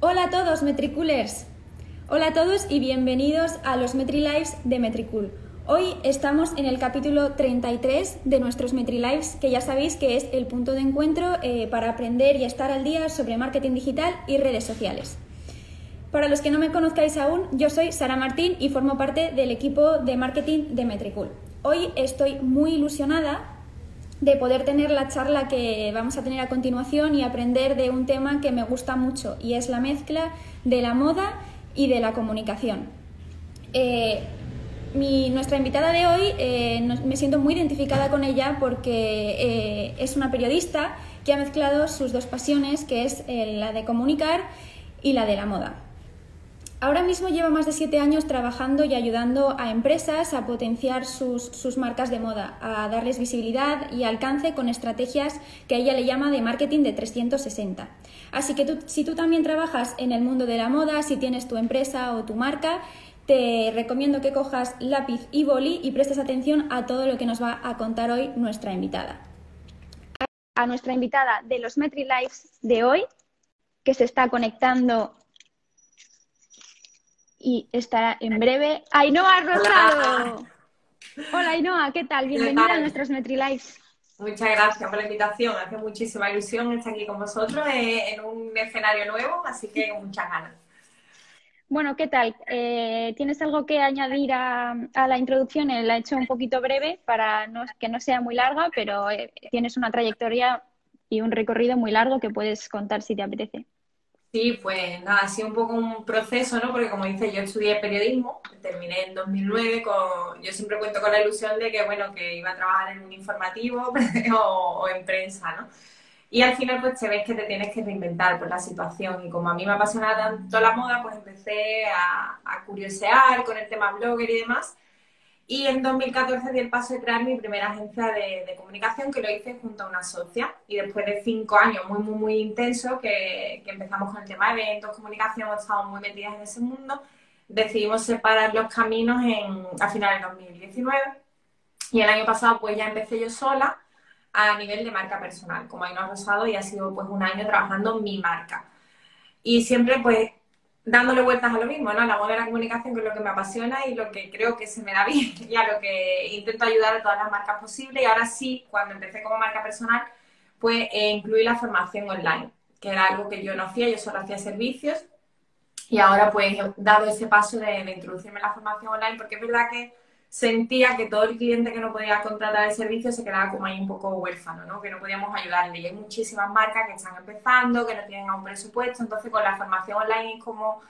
Hola a todos, Metricoolers. Hola a todos y bienvenidos a los MetriLives de Metricool. Hoy estamos en el capítulo 33 de nuestros MetriLives, que ya sabéis que es el punto de encuentro eh, para aprender y estar al día sobre marketing digital y redes sociales. Para los que no me conozcáis aún, yo soy Sara Martín y formo parte del equipo de marketing de Metricool. Hoy estoy muy ilusionada de poder tener la charla que vamos a tener a continuación y aprender de un tema que me gusta mucho y es la mezcla de la moda y de la comunicación. Eh, nuestra invitada de hoy eh, me siento muy identificada con ella porque eh, es una periodista que ha mezclado sus dos pasiones, que es la de comunicar y la de la moda. Ahora mismo lleva más de siete años trabajando y ayudando a empresas a potenciar sus, marcas de moda, a darles visibilidad y alcance con estrategias que ella le llama de marketing de 360. Así que si tú también trabajas en el mundo de la moda, si tienes tu empresa o tu marca, te recomiendo que cojas lápiz y boli y prestes atención a todo lo que nos va a contar hoy nuestra invitada. A nuestra invitada de los Metri Lives de hoy, que se está conectando y estará en breve Ainhoa Rosado. Hola, Ainhoa, ¿qué tal? Bienvenida a nuestros NutriLives. Muchas gracias por la invitación. Hace muchísima ilusión estar aquí con vosotros eh, en un escenario nuevo, así que con muchas ganas. Bueno, ¿qué tal? Eh, ¿Tienes algo que añadir a, la introducción? La he hecho un poquito breve para que no sea muy larga, pero eh, tienes una trayectoria y un recorrido muy largo que puedes contar si te apetece. Sí, pues nada, ha sido un poco un proceso, ¿no? Porque como dice, yo estudié periodismo, terminé en 2009, con, yo siempre cuento con la ilusión de que, bueno, que iba a trabajar en un informativo o, en prensa, ¿no? Y al final, pues te ves que te tienes que reinventar por la situación. Y como a mí me apasionaba tanto la moda, pues empecé a, a curiosear con el tema blogger y demás. Y en 2014 di el paso de crear mi primera agencia de, comunicación, que lo hice junto a una socia. Y después de cinco años muy, muy, muy intensos, que, empezamos con el tema de eventos, comunicación, estamos muy metidas en ese mundo, decidimos separar los caminos en, a finales de 2019. Y el año pasado, pues ya empecé yo sola a nivel de marca personal, como ha Rosado, y ha sido pues un año trabajando mi marca. Y siempre, pues, dándole vueltas a lo mismo, ¿no? La la comunicación, que es lo que me apasiona y lo que creo que se me da bien y lo que intento ayudar a todas las marcas posibles. Y ahora sí, cuando empecé como marca personal, pues eh, incluí la formación online, que era algo que yo no hacía, yo solo hacía servicios. Y ahora pues he dado ese paso de, de introducirme en la formación online, porque es verdad que sentía que todo el cliente que no podía contratar el servicio se quedaba como ahí un poco huérfano, ¿no? que no podíamos ayudarle. Y hay muchísimas marcas que están empezando, que no tienen aún presupuesto, entonces con la formación online es como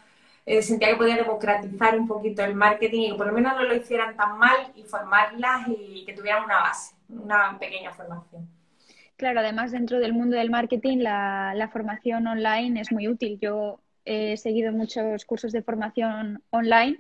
eh, sentía que podía democratizar un poquito el marketing y que por lo menos no lo hicieran tan mal y formarlas y que tuvieran una base, una pequeña formación. Claro, además dentro del mundo del marketing la, la formación online es muy útil. Yo he seguido muchos cursos de formación online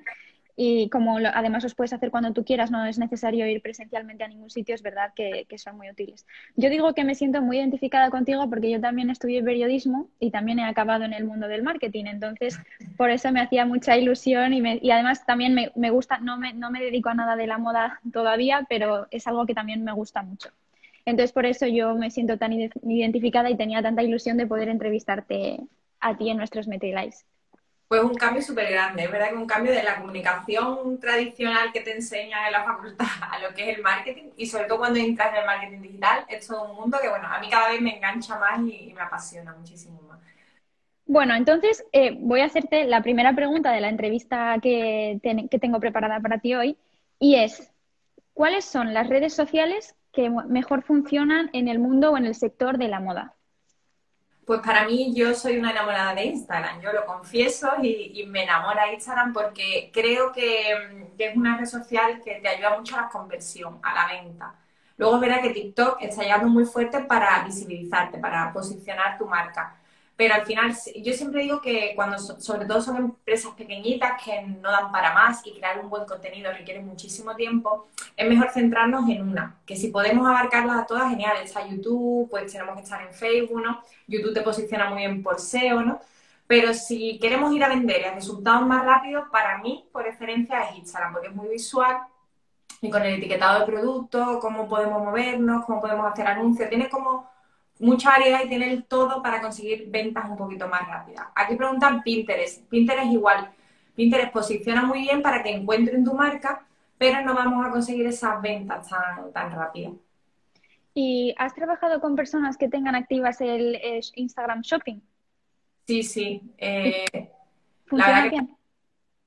y como además los puedes hacer cuando tú quieras, no es necesario ir presencialmente a ningún sitio, es verdad que, son muy útiles. Yo digo que me siento muy identificada contigo porque yo también estudié periodismo y también he acabado en el mundo del marketing, entonces por eso me hacía mucha ilusión y, y además también me, me, gusta, no me, no me dedico a nada de la moda todavía, pero es algo que también me gusta mucho. Entonces por eso yo me siento tan identificada y tenía tanta ilusión de poder entrevistarte a ti en nuestros MetriLives. Pues un cambio súper grande, es verdad que un cambio de la comunicación tradicional que te enseña en la facultad a lo que es el marketing y sobre todo cuando entras en el marketing digital es todo un mundo que bueno, a mí cada vez me engancha más y, me apasiona muchísimo más. Bueno, entonces eh, voy a hacerte la primera pregunta de la entrevista que, que tengo preparada para ti hoy y es, ¿cuáles son las redes sociales que mejor funcionan en el mundo o en el sector de la moda? Pues para mí yo soy una enamorada de Instagram, yo lo confieso y, me enamora Instagram porque creo que, es una red social que te ayuda mucho a la conversión, a la venta. Luego verdad que TikTok está llegando muy fuerte para visibilizarte, para posicionar tu marca pero al final yo siempre digo que cuando sobre todo son empresas pequeñitas que no dan para más y crear un buen contenido requiere muchísimo tiempo, es mejor centrarnos en una, que si podemos abarcarlas a todas, genial, está YouTube, pues tenemos que estar en Facebook, ¿no? YouTube te posiciona muy bien por SEO, ¿no? Pero si queremos ir a vender y a resultados más rápidos, para mí, por referencia, es Instagram, porque es muy visual y con el etiquetado de producto, cómo podemos movernos, cómo podemos hacer anuncios, tiene como mucha variedad y tiene el todo para conseguir ventas un poquito más rápidas. Aquí preguntan Pinterest. Pinterest igual. Pinterest posiciona muy bien para que encuentren tu marca, pero no vamos a conseguir esas ventas tan, tan rápidas. ¿Y has trabajado con personas que tengan activas el, Instagram Shopping? Sí, sí. Eh, ¿Funciona bien?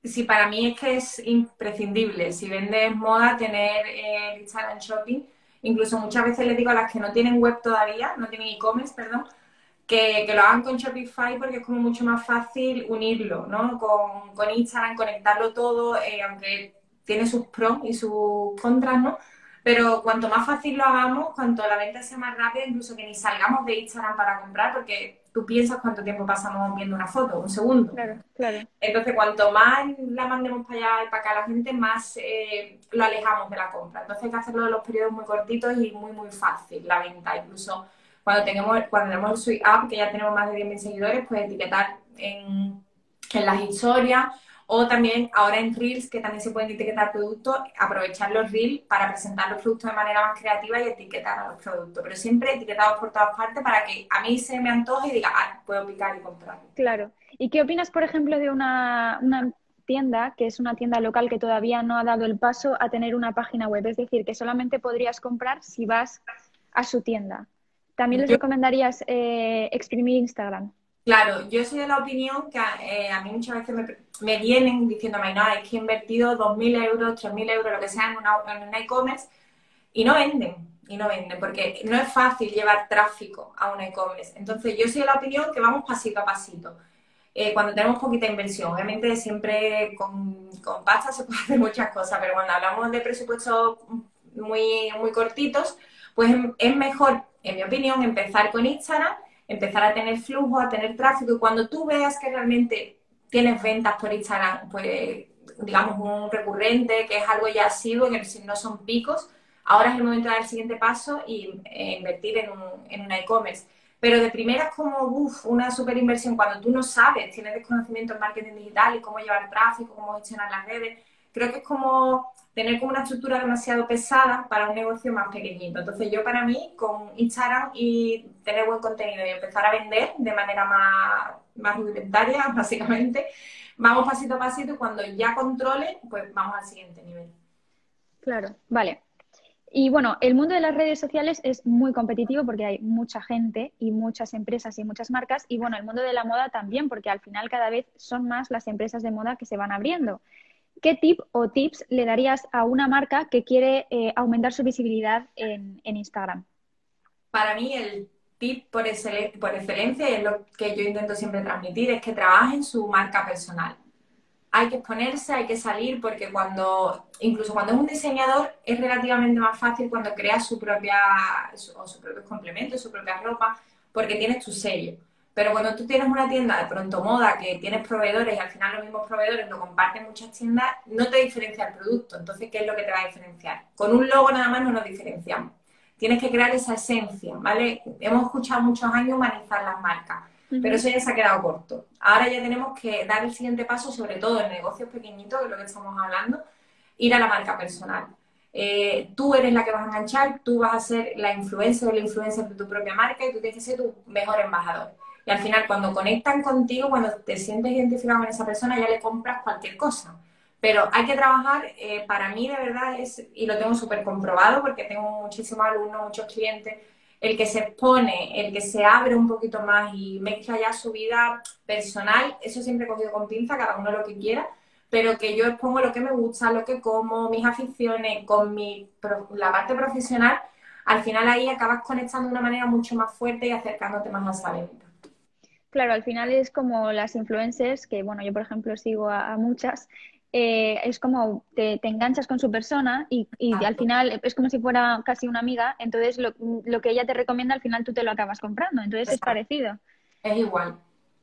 sí, para mí es que es imprescindible. Si vendes moda, tener el Instagram Shopping Incluso muchas veces les digo a las que no tienen web todavía, no tienen e-commerce, perdón, que, lo hagan con Shopify porque es como mucho más fácil unirlo, ¿no? Con, con Instagram, conectarlo todo, eh, aunque tiene sus pros y sus contras, ¿no? Pero cuanto más fácil lo hagamos, cuanto la venta sea más rápida, incluso que ni salgamos de Instagram para comprar, porque tú piensas cuánto tiempo pasamos viendo una foto, un segundo. Claro, claro. Entonces, cuanto más la mandemos para allá y para acá la gente, más eh, lo alejamos de la compra. Entonces, hay que hacerlo en los periodos muy cortitos y muy, muy fácil la venta. Incluso cuando tengamos, cuando tenemos el Sweet App, que ya tenemos más de 10.000 seguidores, pues etiquetar en, en las historias o también ahora en Reels, que también se pueden etiquetar productos, aprovechar los Reels para presentar los productos de manera más creativa y etiquetar a los productos. Pero siempre etiquetados por todas partes para que a mí se me antoje y diga, ah, puedo picar y comprar. Claro. ¿Y qué opinas, por ejemplo, de una, una tienda que es una tienda local que todavía no ha dado el paso a tener una página web? Es decir, que solamente podrías comprar si vas a su tienda. ¿También les recomendarías eh, exprimir Instagram? Claro, yo soy de la opinión que eh, a mí muchas veces me, vienen diciéndome, no, es que he invertido 2.000 euros, 3.000 euros, lo que sea, en una e-commerce y no venden, y no venden, porque no es fácil llevar tráfico a un e-commerce. Entonces, yo soy de la opinión que vamos pasito a pasito. Eh, cuando tenemos poquita inversión, obviamente siempre con, con pasta se puede hacer muchas cosas, pero cuando hablamos de presupuestos muy, muy cortitos, pues es mejor, en mi opinión, empezar con Instagram empezar a tener flujo, a tener tráfico y cuando tú veas que realmente tienes ventas por Instagram, pues digamos un recurrente, que es algo ya asiduo, que no son picos, ahora es el momento de dar el siguiente paso y eh, invertir en, un, en una e-commerce. Pero de primera es como uf, una super inversión cuando tú no sabes, tienes desconocimiento en marketing digital y cómo llevar tráfico, cómo gestionar las redes. Creo que es como tener como una estructura demasiado pesada para un negocio más pequeñito. Entonces yo para mí con Instagram y tener buen contenido y empezar a vender de manera más, más rudimentaria, básicamente, vamos pasito a pasito y cuando ya controle, pues vamos al siguiente nivel. Claro, vale. Y bueno, el mundo de las redes sociales es muy competitivo porque hay mucha gente y muchas empresas y muchas marcas. Y bueno, el mundo de la moda también, porque al final cada vez son más las empresas de moda que se van abriendo. ¿Qué tip o tips le darías a una marca que quiere eh, aumentar su visibilidad en, Instagram? Para mí el tip por, excelencia es lo que yo intento siempre transmitir, es que trabajen su marca personal. Hay que exponerse, hay que salir, porque cuando, incluso cuando es un diseñador, es relativamente más fácil cuando creas su propia, o sus propios complementos, su propia ropa, porque tienes tu sello. Pero cuando tú tienes una tienda de pronto moda que tienes proveedores y al final los mismos proveedores lo comparten muchas tiendas, no te diferencia el producto. Entonces, ¿qué es lo que te va a diferenciar? Con un logo nada más no nos diferenciamos. Tienes que crear esa esencia, ¿vale? Hemos escuchado muchos años humanizar las marcas, pero eso ya se ha quedado corto. Ahora ya tenemos que dar el siguiente paso, sobre todo en negocios pequeñitos, que es lo que estamos hablando, ir a la marca personal. Eh, tú eres la que vas a enganchar, tú vas a ser la influencia o la influencia de tu propia marca y tú tienes que ser tu mejor embajador. Y al final, cuando conectan contigo, cuando te sientes identificado con esa persona, ya le compras cualquier cosa. Pero hay que trabajar, eh, para mí de verdad es, y lo tengo súper comprobado porque tengo muchísimos alumnos, muchos clientes, el que se expone, el que se abre un poquito más y mezcla ya su vida personal, eso siempre he cogido con pinza, cada uno lo que quiera, pero que yo expongo lo que me gusta, lo que como, mis aficiones, con mi, la parte profesional, al final ahí acabas conectando de una manera mucho más fuerte y acercándote más a esa venta. Claro, al final es como las influencers, que bueno, yo por ejemplo sigo a, muchas, eh, es como te, enganchas con su persona y, al final es como si fuera casi una amiga, entonces lo, lo, que ella te recomienda al final tú te lo acabas comprando, entonces es parecido. Es igual.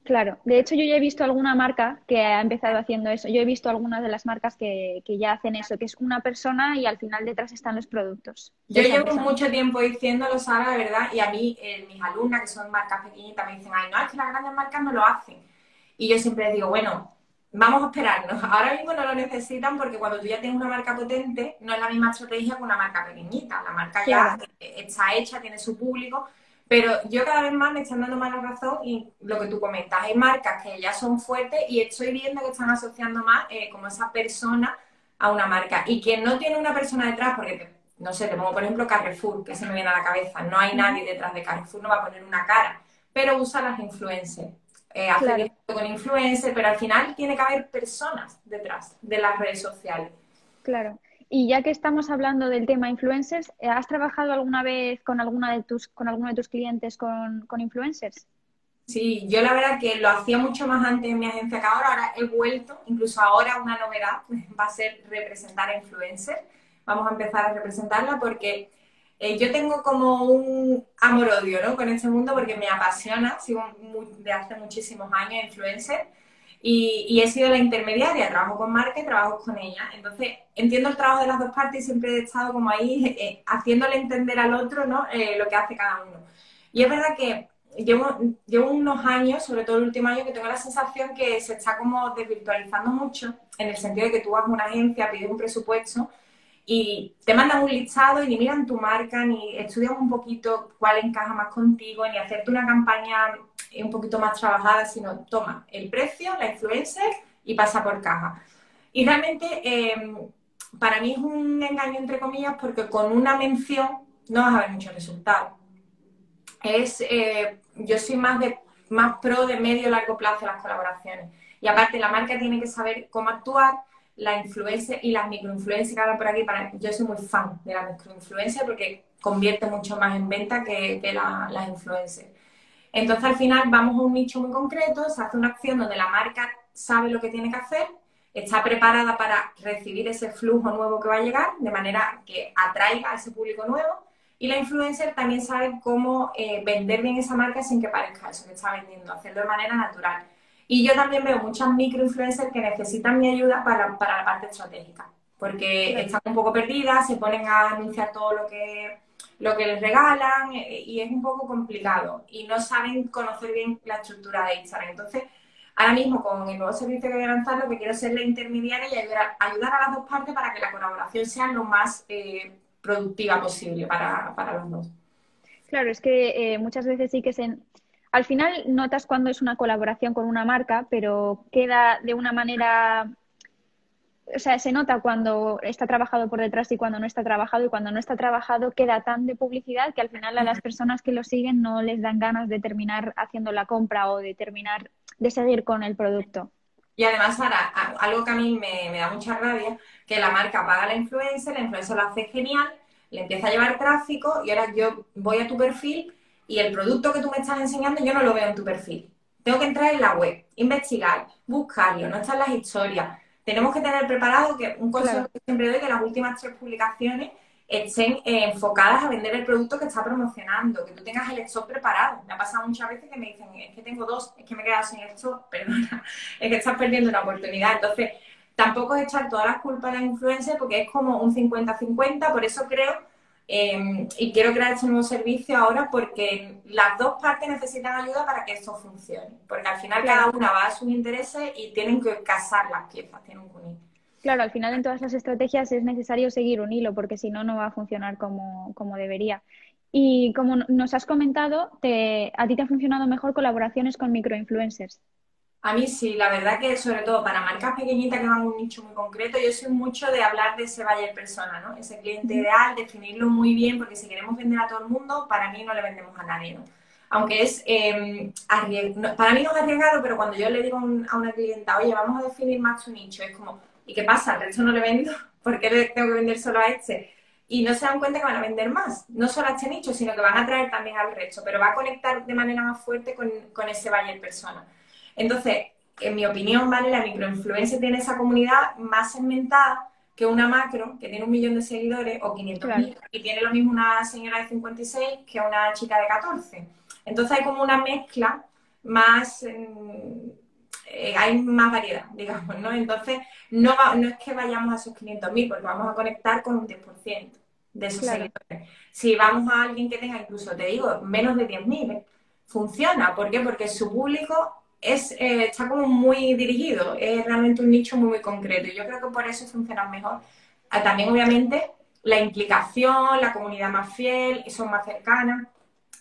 Claro, de hecho yo ya he visto alguna marca que ha empezado haciendo eso. Yo he visto algunas de las marcas que, ya hacen eso, que es una persona y al final detrás están los productos. Yo llevo mucho tiempo diciéndolo, Sara, de verdad, y a mí, eh, mis alumnas que son marcas pequeñitas me dicen, ay, no, es que las grandes marcas no lo hacen. Y yo siempre les digo, bueno, vamos a esperarnos. Ahora mismo no lo necesitan porque cuando tú ya tienes una marca potente, no es la misma estrategia que una marca pequeñita. La marca ya está hecha, tiene su público Pero yo cada vez más me están dando más la razón y lo que tú comentas, hay marcas que ya son fuertes y estoy viendo que están asociando más eh, como esa persona a una marca. Y quien no tiene una persona detrás, porque no sé, te pongo por ejemplo Carrefour, que se me viene a la cabeza, no hay nadie detrás de Carrefour, no va a poner una cara, pero usa las influencers. Eh, hace con influencers, pero al final tiene que haber personas detrás de las redes sociales. Claro. Y ya que estamos hablando del tema influencers, eh, ¿has trabajado alguna vez con alguna de tus, con alguno de tus clientes con, con influencers? Sí, yo la verdad que lo hacía mucho más antes en mi agencia que ahora, ahora he vuelto, incluso ahora una novedad va a ser representar a influencers. Vamos a empezar a representarla porque eh, yo tengo como un amor-odio ¿no? con este mundo porque me apasiona, sigo de hace muchísimos años influencer y, he sido la intermediaria, trabajo con marca y trabajo con ella. Entonces, entiendo el trabajo de las dos partes y siempre he estado como ahí eh, haciéndole entender al otro ¿no? Eh, lo que hace cada uno. Y es verdad que llevo, llevo unos años, sobre todo el último año, que tengo la sensación que se está como desvirtualizando mucho, en el sentido de que tú vas a una agencia, pides un presupuesto y te mandan un listado y ni miran tu marca, ni estudian un poquito cuál encaja más contigo, ni hacerte una campaña un poquito más trabajada, sino toma el precio, la influencer y pasa por caja. Y realmente em, para mí es un engaño entre comillas porque con una mención no vas a ver muchos resultados. Es, eh, yo soy más, de, más pro de medio largo plazo las colaboraciones. Y aparte la marca tiene que saber cómo actuar, la influencia y las microinfluencias que hagan por aquí. Para, yo soy muy fan de la microinfluencia porque convierte mucho más en venta que, que las influencers. Entonces al final vamos a un nicho muy concreto, se hace una acción donde la marca sabe lo que tiene que hacer, está preparada para recibir ese flujo nuevo que va a llegar, de manera que atraiga a ese público nuevo. Y la influencer también sabe cómo eh, vender bien esa marca sin que parezca eso que está vendiendo, hacerlo de manera natural. Y yo también veo muchas microinfluencers que necesitan mi ayuda para, para la parte estratégica, porque están un poco perdidas, se ponen a anunciar todo lo que lo que les regalan eh, y es un poco complicado y no saben conocer bien la estructura de Instagram. Entonces, ahora mismo con el nuevo servicio que voy a lanzar, lo que quiero es ser la intermediaria y ayudar, ayudar a las dos partes para que la colaboración sea lo más eh, productiva posible para, los dos. Claro, es que eh, muchas veces sí que se... Al final notas cuando es una colaboración con una marca, pero queda de una manera o sea, se nota cuando está trabajado por detrás y cuando no está trabajado y cuando no está trabajado queda tan de publicidad que al final a las personas que lo siguen no les dan ganas de terminar haciendo la compra o de terminar de seguir con el producto. Y además, Sara, algo que a mí me, da mucha rabia, que la marca paga a la influencer, la influencer lo hace genial, le empieza a llevar tráfico y ahora yo voy a tu perfil y el producto que tú me estás enseñando yo no lo veo en tu perfil. Tengo que entrar en la web, investigar, buscarlo, no están las historias tenemos que tener preparado que un consejo que siempre doy que las últimas tres publicaciones estén eh, enfocadas a vender el producto que está promocionando, que tú tengas el stock preparado. Me ha pasado muchas veces que me dicen, es que tengo dos, es que me he quedado sin stock, perdona, es que estás perdiendo una oportunidad. Entonces, tampoco es echar todas las culpas a la influencia porque es como un 50-50, por eso creo Em, y quiero crear este nuevo servicio ahora porque las dos partes necesitan ayuda para que esto funcione. Porque al final cada una va a sus intereses y tienen que casar las piezas, tienen que unir. Claro, al final en todas las estrategias es necesario seguir un hilo porque si no, no va a funcionar como, como debería. Y como nos has comentado, te, a ti te han funcionado mejor colaboraciones con microinfluencers. A mí sí, la verdad que sobre todo para marcas pequeñitas que van a un nicho muy concreto, yo soy mucho de hablar de ese buyer persona, ¿no? Ese cliente ideal, definirlo muy bien, porque si queremos vender a todo el mundo, para mí no le vendemos a nadie, ¿no? Aunque es, eh, para mí no es arriesgado, pero cuando yo le digo a una clienta, oye, vamos a definir más tu nicho, es como, ¿y qué pasa? ¿Al resto no le vendo? ¿Por qué le tengo que vender solo a este? Y no se dan cuenta que van a vender más, no solo a este nicho, sino que van a atraer también al resto, pero va a conectar de manera más fuerte con, con ese buyer persona. Entonces, en mi opinión, ¿vale? La microinfluencia tiene esa comunidad más segmentada que una macro que tiene un millón de seguidores o 500 mil y tiene lo mismo una señora de 56 que una chica de 14. Entonces hay como una mezcla más, mm, eh, hay más variedad, digamos, ¿no? Entonces no, no es que vayamos a esos 500.000 porque vamos a conectar con un 10% de esos seguidores. Si vamos a alguien que tenga incluso, te digo, menos de 10.000, funciona. ¿Por qué? Porque su público es, eh, está como muy dirigido, es realmente un nicho muy, muy concreto y yo creo que por eso funciona mejor. Ah, también, obviamente, la implicación, la comunidad más fiel, son más cercanas.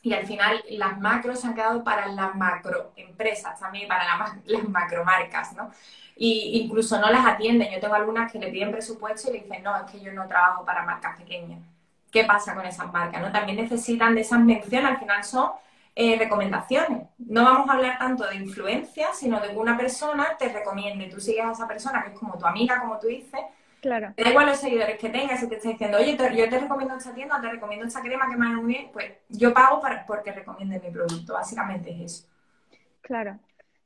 y al final las macros se han quedado para las macroempresas, también para las macromarcas, ¿no? Y incluso no las atienden. Yo tengo algunas que le piden presupuesto y le dicen, no, es que yo no trabajo para marcas pequeñas. ¿Qué pasa con esas marcas? ¿no? También necesitan de esas menciones, al final son eh, recomendaciones. No vamos a hablar tanto de influencia, sino de que una persona te recomiende. Tú sigues a esa persona que es como tu amiga, como tú dices, Claro. Da igual los seguidores que tengas, si te está diciendo, oye, yo te recomiendo esta tienda, te recomiendo esta crema que me muy bien, pues yo pago para, porque recomiende mi producto. Básicamente es eso. Claro,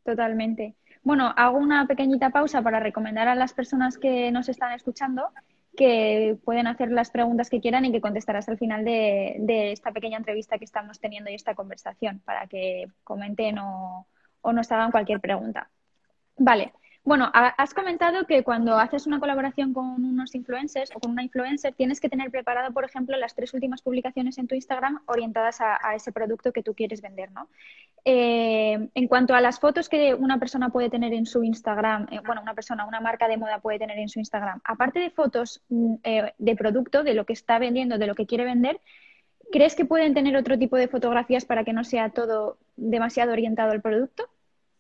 totalmente. Bueno, hago una pequeñita pausa para recomendar a las personas que nos están escuchando que pueden hacer las preguntas que quieran y que contestarás al final de, de esta pequeña entrevista que estamos teniendo y esta conversación para que comenten o, o nos hagan cualquier pregunta. Vale, bueno, has comentado que cuando haces una colaboración con unos influencers o con una influencer, tienes que tener preparado, por ejemplo, las tres últimas publicaciones en tu Instagram orientadas a, ese producto que tú quieres vender, ¿no? Eh, en cuanto a las fotos que una persona puede tener en su Instagram, eh, bueno, una persona, una marca de moda puede tener en su Instagram, aparte de fotos mm, eh, de producto, de lo que está vendiendo, de lo que quiere vender, ¿crees que pueden tener otro tipo de fotografías para que no sea todo demasiado orientado al producto?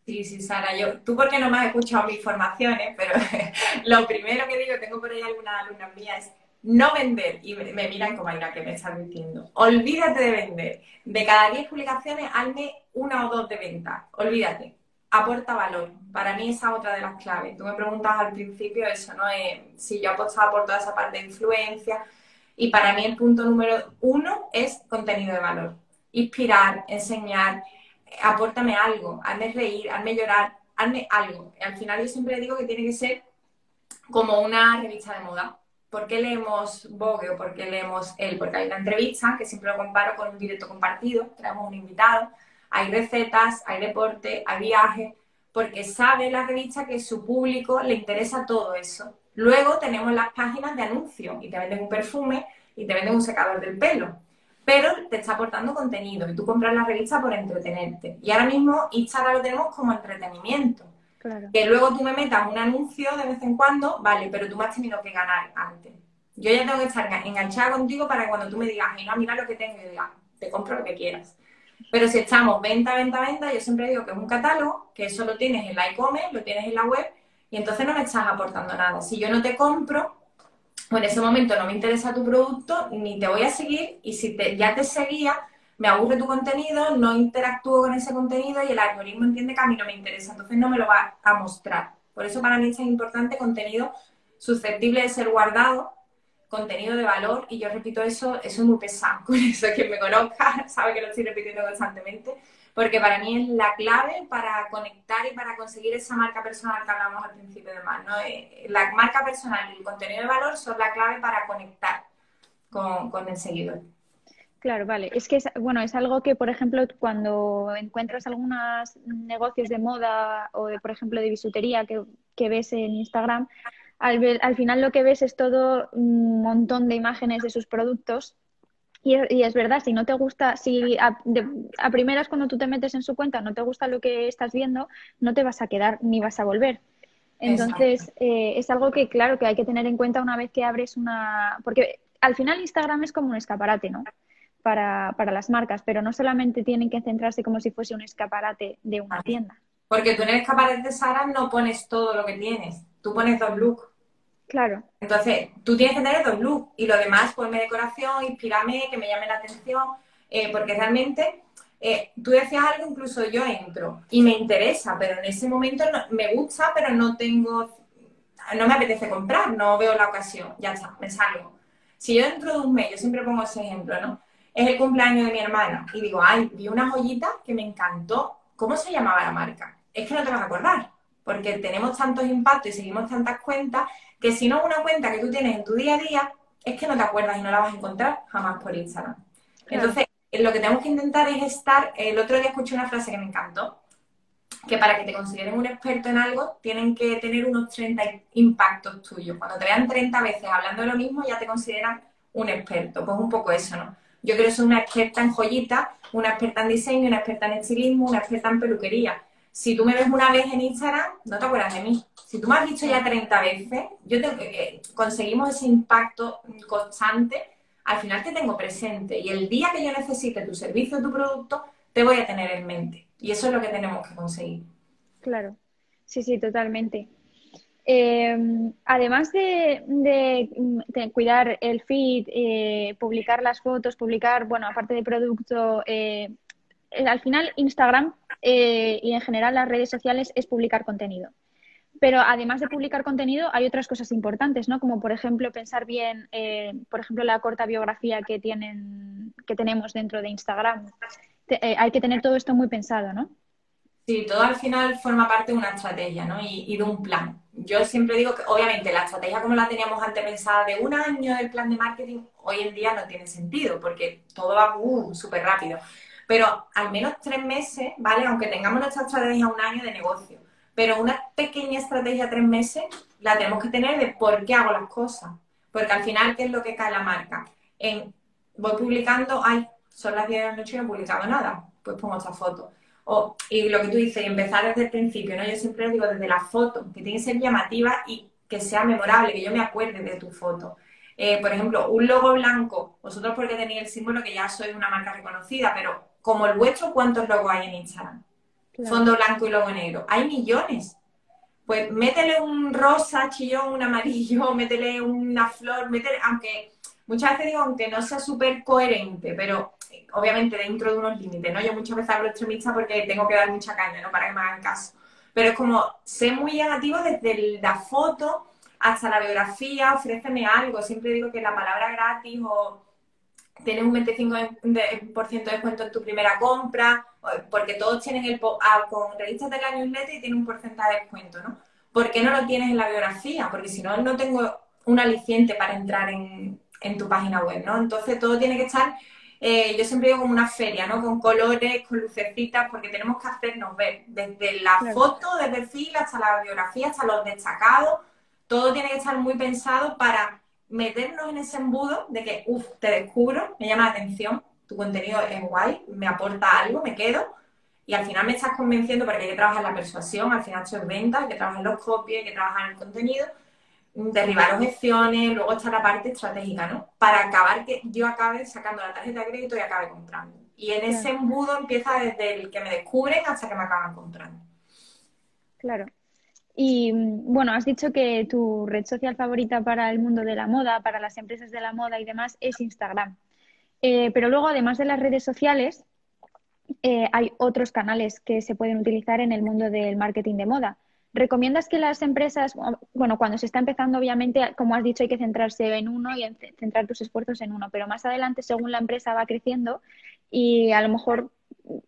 Sí, sí, Sara, yo, tú porque no me has escuchado mis formaciones, pero lo primero que digo, tengo por ahí algunas alumnas mías, es no vender. Y me, miran como, la que me estás diciendo. Olvídate de vender. De cada 10 publicaciones, hazme una o dos de venta. Olvídate. Aporta valor. Para mí esa es otra de las claves. Tú me preguntas al principio eso, ¿no? si yo apostaba por toda esa parte de influencia. Y para mí el punto número uno es contenido de valor. Inspirar, enseñar, apórtame algo, hazme reír, hazme llorar, hazme algo. Al final yo siempre digo que tiene que ser como una revista de moda. ¿Por qué leemos Vogue o por qué leemos él? Porque hay una entrevista que siempre lo comparo con un directo compartido, traemos un invitado, hay recetas, hay deporte, hay viaje, porque sabe la revista que su público le interesa todo eso. Luego tenemos las páginas de anuncio y te venden un perfume y te venden un secador del pelo pero te está aportando contenido y tú compras la revista por entretenerte. Y ahora mismo Instagram lo tenemos como entretenimiento. Que luego tú me metas un anuncio de vez en cuando, vale, pero tú me has tenido que ganar antes. Yo ya tengo que estar enganchada contigo para que cuando tú me digas, mira, mira lo que tengo, y diga, te compro lo que quieras. Pero si estamos venta, venta, venta, yo siempre digo que es un catálogo, que eso lo tienes en la e-commerce, lo tienes en la web, y entonces no me estás aportando nada. Si yo no te compro, pues en ese momento no me interesa tu producto, ni te voy a seguir, y si te, ya te seguía, me aburre tu contenido, no interactúo con ese contenido y el algoritmo entiende que a mí no me interesa, entonces no me lo va a mostrar. Por eso para mí es importante contenido susceptible de ser guardado, contenido de valor, y yo repito eso, eso es muy pesado, con eso quien me conozca sabe que lo estoy repitiendo constantemente, porque para mí es la clave para conectar y para conseguir esa marca personal que hablamos al principio de más. ¿no? Eh, la marca personal y el contenido de valor son la clave para conectar con, el seguidor. Claro, vale. Es que, es, bueno, es algo que, por ejemplo, cuando encuentras algunos negocios de moda o, de, por ejemplo, de bisutería que, que ves en Instagram, al, al, final lo que ves es todo un montón de imágenes de sus productos y, es verdad, si no te gusta, si a, primeras cuando tú te metes en su cuenta no te gusta lo que estás viendo, no te vas a quedar ni vas a volver. Entonces, eh, es algo que, claro, que hay que tener en cuenta una vez que abres una... Porque al final Instagram es como un escaparate, ¿no? Para, para las marcas, pero no solamente tienen que centrarse como si fuese un escaparate de una tienda. Porque tú en el escaparate de Sara no pones todo lo que tienes, tú pones dos looks. Claro. Entonces, tú tienes que tener dos looks y lo demás, ponme decoración, inspírame, que me llame la atención, eh, porque realmente eh, tú decías algo, incluso yo entro y me interesa, pero en ese momento me gusta, pero no tengo, no me apetece comprar, no veo la ocasión, ya está, me salgo. Si yo dentro de un mes, yo siempre pongo ese ejemplo, ¿no? Es el cumpleaños de mi hermana y digo, ay, vi una joyita que me encantó. ¿Cómo se llamaba la marca? Es que no te vas a acordar, porque tenemos tantos impactos y seguimos tantas cuentas que si no es una cuenta que tú tienes en tu día a día, es que no te acuerdas y no la vas a encontrar jamás por Instagram. Entonces, lo que tenemos que intentar es estar, el otro día escuché una frase que me encantó, que para que te consideren un experto en algo, tienen que tener unos 30 impactos tuyos. Cuando te vean 30 veces hablando de lo mismo, ya te consideran un experto. Pues un poco eso, ¿no? Yo creo que soy una experta en joyitas, una experta en diseño, una experta en estilismo, una experta en peluquería si tú me ves una vez en Instagram, no te acuerdas de mí. Si tú me has visto ya 30 veces, yo te, eh, conseguimos ese impacto constante al final te tengo presente y el día que yo necesite tu servicio o tu producto, te voy a tener en mente. Y eso es lo que tenemos que conseguir. Claro, sí, sí, totalmente. Eh, además de, cuidar el feed, eh, publicar las fotos, publicar, bueno, aparte de producto, eh, al final Instagram y en general las redes sociales es publicar contenido. Pero además de publicar contenido, hay otras cosas importantes, ¿no? Como por ejemplo pensar bien, por ejemplo, la corta biografía que tienen, que tenemos dentro de Instagram. hay que tener todo esto muy pensado, ¿no? Sí, todo al final forma parte de una estrategia, ¿no? Y, de un plan. Yo siempre digo que, obviamente, la estrategia como la teníamos antes pensada de un año del plan de marketing, hoy en día no tiene sentido, porque todo va uh, súper rápido. Pero al menos tres meses, ¿vale? Aunque tengamos nuestra estrategia un año de negocio, pero una pequeña estrategia tres meses la tenemos que tener de por qué hago las cosas. Porque al final, ¿qué es lo que cae la marca? Voy publicando, ay, son las 10 de la noche y no he publicado nada, pues pongo esta foto o, y lo que tú dices, empezar desde el principio, ¿no? Yo siempre digo desde la foto, que tiene que ser llamativa y que sea memorable, que yo me acuerde de tu foto. Eh, por ejemplo, un logo blanco, vosotros porque tenéis el símbolo que ya sois una marca reconocida, pero como el vuestro, ¿cuántos logos hay en Instagram? Fondo blanco y logo negro. Hay millones. Pues métele un rosa, chillón, un amarillo, métele una flor, métele, aunque muchas veces digo, aunque no sea súper coherente, pero obviamente dentro de unos límites, ¿no? Yo muchas veces hablo extremista porque tengo que dar mucha caña, ¿no? Para que me hagan caso. Pero es como, sé muy llamativo desde la foto hasta la biografía, ofréceme algo. Siempre digo que la palabra gratis o tienes un 25% de descuento en tu primera compra, porque todos tienen el ah, con revistas de la newsletter y tienen un porcentaje de descuento, ¿no? ¿Por qué no lo tienes en la biografía? Porque si no, no tengo un aliciente para entrar en, en tu página web, ¿no? Entonces todo tiene que estar eh, yo siempre digo como una feria, ¿no? Con colores, con lucecitas, porque tenemos que hacernos ver desde la foto de perfil hasta la biografía, hasta los destacados, todo tiene que estar muy pensado para meternos en ese embudo de que, uff, te descubro, me llama la atención, tu contenido es guay, me aporta algo, me quedo, y al final me estás convenciendo porque hay que trabajar la persuasión, al final esto es venta, hay que trabajar los copies, hay que trabajar el contenido, derribar objeciones, luego está la parte estratégica, ¿no? Para acabar que yo acabe sacando la tarjeta de crédito y acabe comprando. Y en ese embudo empieza desde el que me descubren hasta que me acaban comprando. Claro. Y bueno, has dicho que tu red social favorita para el mundo de la moda, para las empresas de la moda y demás, es Instagram. Eh, pero luego, además de las redes sociales, eh, hay otros canales que se pueden utilizar en el mundo del marketing de moda. ¿Recomiendas que las empresas, bueno, cuando se está empezando, obviamente, como has dicho, hay que centrarse en uno y centrar tus esfuerzos en uno, pero más adelante, según la empresa va creciendo y a lo mejor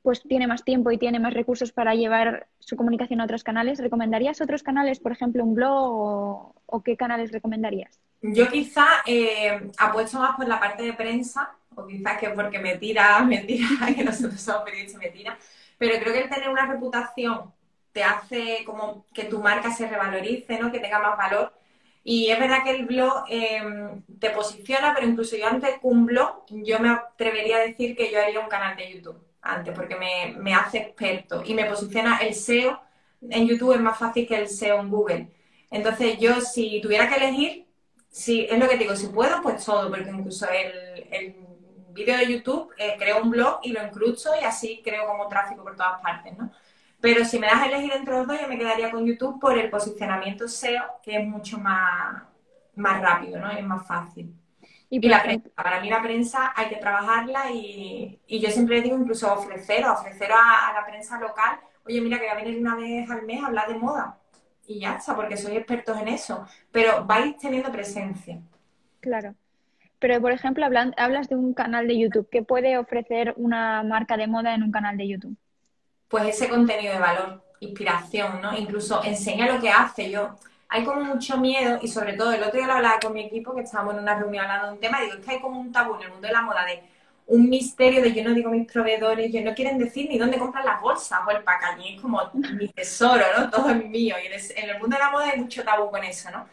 pues tiene más tiempo y tiene más recursos para llevar su comunicación a otros canales, ¿recomendarías otros canales, por ejemplo, un blog o, qué canales recomendarías? Yo quizá eh, apuesto más por la parte de prensa, o quizás que porque me tira, mentira, que nosotros somos periodistas, mentira, pero creo que el tener una reputación te hace como que tu marca se revalorice, ¿no? Que tenga más valor. Y es verdad que el blog em, te posiciona, pero incluso yo antes que un blog, yo me atrevería a decir que yo haría un canal de YouTube antes, porque me, me hace experto y me posiciona el SEO en YouTube es más fácil que el SEO en Google. Entonces yo si tuviera que elegir, si, es lo que digo, si puedo, pues todo, porque incluso el, el vídeo de YouTube eh, creo un blog y lo incrusto y así creo como tráfico por todas partes, ¿no? Pero si me das a elegir entre los dos, yo me quedaría con YouTube por el posicionamiento SEO, que es mucho más, más rápido, ¿no? Es más fácil. Y, la prensa, para mí la prensa hay que trabajarla y, yo siempre digo incluso ofrecer, ofrecer a, la prensa local, oye, mira que voy a venir una vez al mes a hablar de moda. Y ya está, porque soy expertos en eso. Pero vais teniendo presencia. Claro. Pero, por ejemplo, hablas de un canal de YouTube. ¿Qué puede ofrecer una marca de moda en un canal de YouTube? pues ese contenido de valor, inspiración, ¿no? Incluso enseña lo que hace. Yo, hay como mucho miedo y sobre todo el otro día lo hablaba con mi equipo que estábamos en una reunión hablando de un tema digo, es que hay como un tabú en el mundo de la moda de un misterio de yo no digo mis proveedores, yo no quieren decir ni dónde compran las bolsas o el packaging, es como mi tesoro, ¿no? Todo es mío. Y en el mundo de la moda hay mucho tabú con eso, ¿no?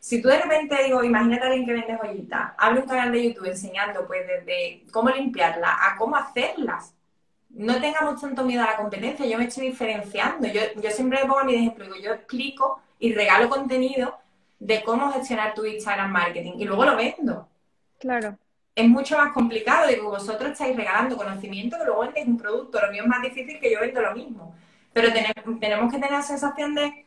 Si tú de repente digo, imagínate a alguien que vende joyitas, abre un canal de YouTube enseñando pues desde cómo limpiarlas a cómo hacerlas, no tengamos tanto miedo a la competencia, yo me estoy diferenciando. Yo, yo siempre pongo a mi ejemplo, digo, yo explico y regalo contenido de cómo gestionar tu Instagram marketing y luego lo vendo. Claro. es mucho más complicado. Digo, vosotros estáis regalando conocimiento que luego vendéis un producto. Lo mío es más difícil que yo vendo lo mismo. Pero tenemos que tener la sensación de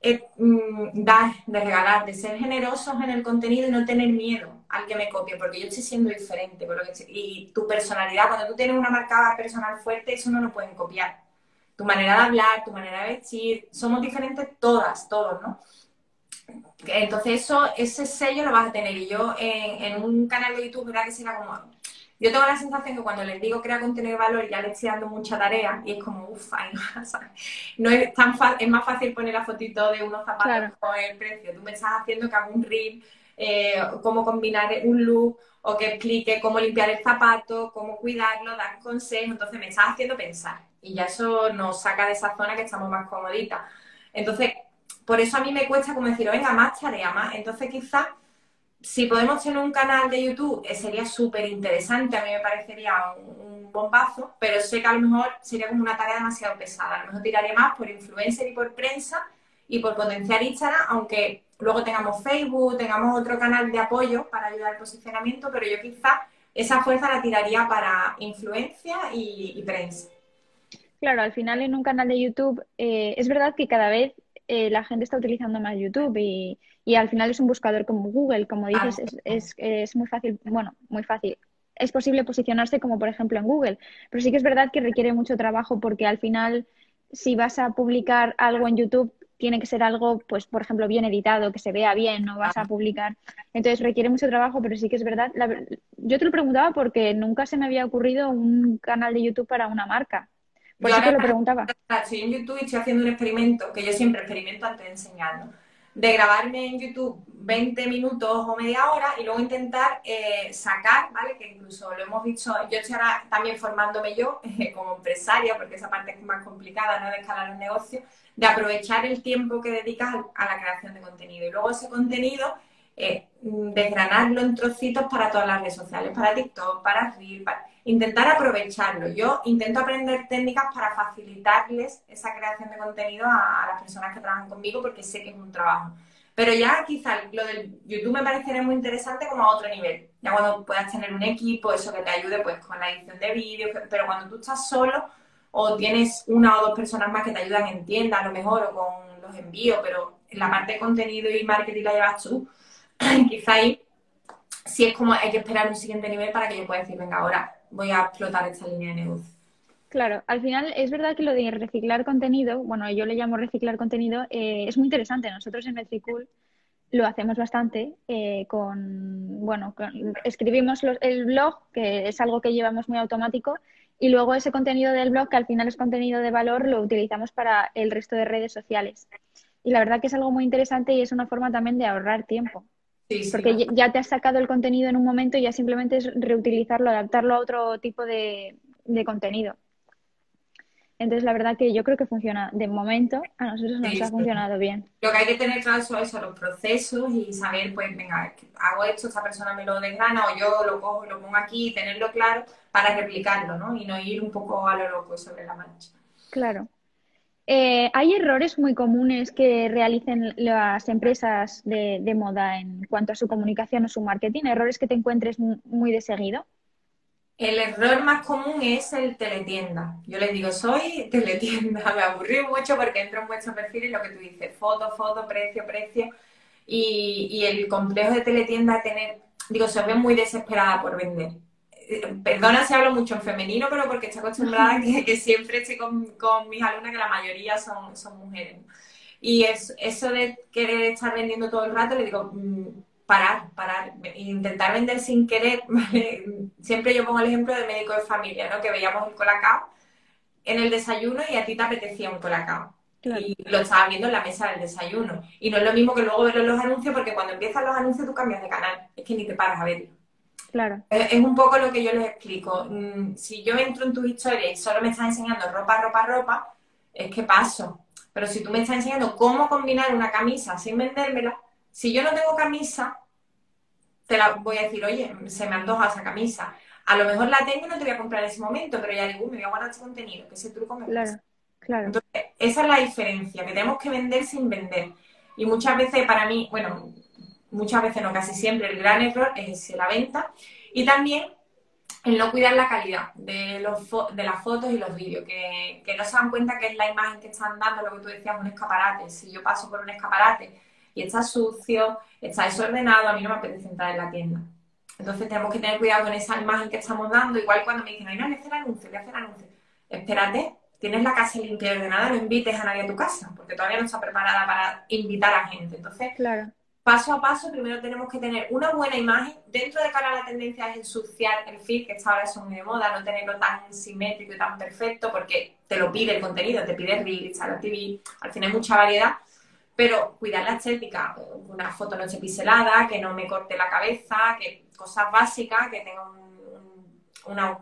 eh, mm, dar, de regalar, de ser generosos en el contenido y no tener miedo al que me copie, porque yo estoy siendo diferente. y tu personalidad, cuando tú tienes una marca personal fuerte, eso no lo pueden copiar. Tu manera de hablar, tu manera de vestir, somos diferentes todas, todos, ¿no? Entonces eso, ese sello lo vas a tener. Y yo en, un canal de YouTube, ¿verdad? Que será como... Yo tengo la sensación que cuando les digo crea contenido de valor ya les estoy dando mucha tarea y es como, uff, no, es tan es más fácil poner la fotito de unos zapatos con el precio. Tú me estás haciendo que haga un reel, eh, cómo combinar un look o que explique cómo limpiar el zapato, cómo cuidarlo, dar consejos. Entonces me estás haciendo pensar y ya eso nos saca de esa zona que estamos más comoditas. Entonces, por eso a mí me cuesta como decir, venga, más tarea, más. Entonces, quizás, si podemos tener un canal de YouTube, eh, sería súper interesante, a mí me parecería un, bombazo, pero sé que a lo mejor sería como una tarea demasiado pesada. A lo mejor tiraría más por influencer y por prensa y por potenciar Instagram, aunque luego tengamos Facebook, tengamos otro canal de apoyo para ayudar al posicionamiento, pero yo quizás esa fuerza la tiraría para influencia y, prensa. Claro, al final en un canal de YouTube eh, es verdad que cada vez eh, la gente está utilizando más YouTube y, al final es un buscador como Google, como dices, es, es, muy fácil, bueno, muy fácil. Es posible posicionarse como por ejemplo en Google, pero sí que es verdad que requiere mucho trabajo porque al final si vas a publicar algo en YouTube tiene que ser algo, pues, por ejemplo, bien editado, que se vea bien, no vas a publicar. Entonces requiere mucho trabajo, pero sí que es verdad. yo te lo preguntaba porque nunca se me había ocurrido un canal de YouTube para una marca. Por eso te lo preguntaba. Estoy en YouTube y estoy haciendo un experimento, que yo siempre experimento antes de enseñar, De grabarme en YouTube 20 minutos o media hora y luego intentar eh, sacar, ¿vale? Que incluso lo hemos visto, yo estoy ahora también formándome yo como empresaria, porque esa parte es más complicada, ¿no? De escalar un negocio, de aprovechar el tiempo que dedicas a la creación de contenido. Y luego ese contenido eh, desgranarlo en trocitos para todas las redes sociales, para TikTok, para Reel, para intentar aprovecharlo. Yo intento aprender técnicas para facilitarles esa creación de contenido a, las personas que trabajan conmigo porque sé que es un trabajo. Pero ya quizás lo del YouTube me parecería muy interesante como a otro nivel. Ya cuando puedas tener un equipo, eso que te ayude pues con la edición de vídeos, pero cuando tú estás solo o tienes una o dos personas más que te ayudan en tienda a lo mejor o con los envíos, pero en la parte de contenido y marketing la llevas tú, quizá ahí sí es como hay que esperar un siguiente nivel para que yo pueda decir, venga, ahora voy a explotar esta línea de negocio. Claro, al final es verdad que lo de reciclar contenido, bueno, yo le llamo reciclar contenido, eh, es muy interesante. Nosotros en Metricool lo hacemos bastante eh, con, bueno, escribimos el blog, que es algo que llevamos muy automático, y luego ese contenido del blog, que al final es contenido de valor, lo utilizamos para el resto de redes sociales. Y la verdad que es algo muy interesante y es una forma también de ahorrar tiempo. Porque ya te has sacado el contenido en un momento y ya simplemente es reutilizarlo, adaptarlo a otro tipo de, contenido. Entonces, la verdad que yo creo que funciona. De momento, a nosotros nos ha funcionado bien. Lo que hay que tener claro son eso, los procesos y saber, pues, venga, hago esto, esta persona me lo desgrana o yo lo cojo y lo pongo aquí y tenerlo claro para replicarlo, ¿no? Y no ir un poco a lo loco sobre la marcha. Claro. Eh, ¿Hay errores muy comunes que realicen las empresas de, moda en cuanto a su comunicación o su marketing? ¿Errores que te encuentres muy de seguido? El error más común es el teletienda. Yo les digo, soy teletienda. Me aburrí mucho porque entro en vuestro perfil y lo que tú dices, foto, foto, precio, precio. Y, y el complejo de teletienda tener, digo, se ve muy desesperada por vender perdona si hablo mucho en femenino, pero porque estoy acostumbrada a que, siempre estoy con, mis alumnas, que la mayoría son, son mujeres. Y es, eso de querer estar vendiendo todo el rato, le digo, mm, parar, parar, intentar vender sin querer, Siempre yo pongo el ejemplo de médico de familia, ¿no? Que veíamos el colacao en el desayuno y a ti te apetecía un colacao. Y lo estabas viendo en la mesa del desayuno. Y no es lo mismo que luego en los anuncios, porque cuando empiezan los anuncios tú cambias de canal. Es que ni te paras a verlo. Claro. Es, un poco lo que yo les explico. Mm, si yo entro en tu historia y solo me estás enseñando ropa, ropa, ropa, es que paso. Pero si tú me estás enseñando cómo combinar una camisa sin vendérmela, si yo no tengo camisa, te la voy a decir, oye, se me antoja esa camisa. A lo mejor la tengo y no te voy a comprar en ese momento, pero ya digo, me voy a guardar este contenido, que ese truco me Claro, claro. Entonces, esa es la diferencia, que tenemos que vender sin vender. Y muchas veces para mí, bueno, muchas veces no, casi siempre, el gran error es la venta Y también el no cuidar la calidad de, los de las fotos y los vídeos, que, que, no se dan cuenta que es la imagen que están dando, lo que tú decías, un escaparate. Si yo paso por un escaparate y está sucio, está desordenado, a mí no me apetece entrar en la tienda. Entonces tenemos que tener cuidado con esa imagen que estamos dando. Igual cuando me dicen, ay, no, voy a hacer anuncio, voy a hacer anuncio. Espérate, tienes la casa limpia y ordenada, no invites a nadie a tu casa, porque todavía no está preparada para invitar a gente. Entonces, claro paso a paso, primero tenemos que tener una buena imagen. Dentro de cara a la tendencia es ensuciar el feed, que esta ahora son muy de moda, no tenerlo tan simétrico y tan perfecto, porque te lo pide el contenido, te pide Reel, Instagram TV, al final hay mucha variedad. Pero cuidar la estética, una foto no esté pixelada, que no me corte la cabeza, que cosas básicas, que tenga una,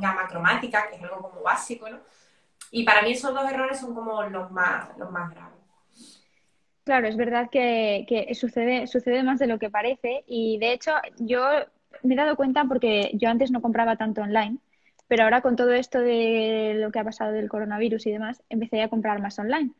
gama cromática, que es algo como básico, ¿no? Y para mí esos dos errores son como los más, los más graves. Claro, es verdad que, sucede, sucede más de lo que parece y de hecho yo me he dado cuenta porque yo antes no compraba tanto online, pero ahora con todo esto de lo que ha pasado del coronavirus y demás, empecé a comprar más online.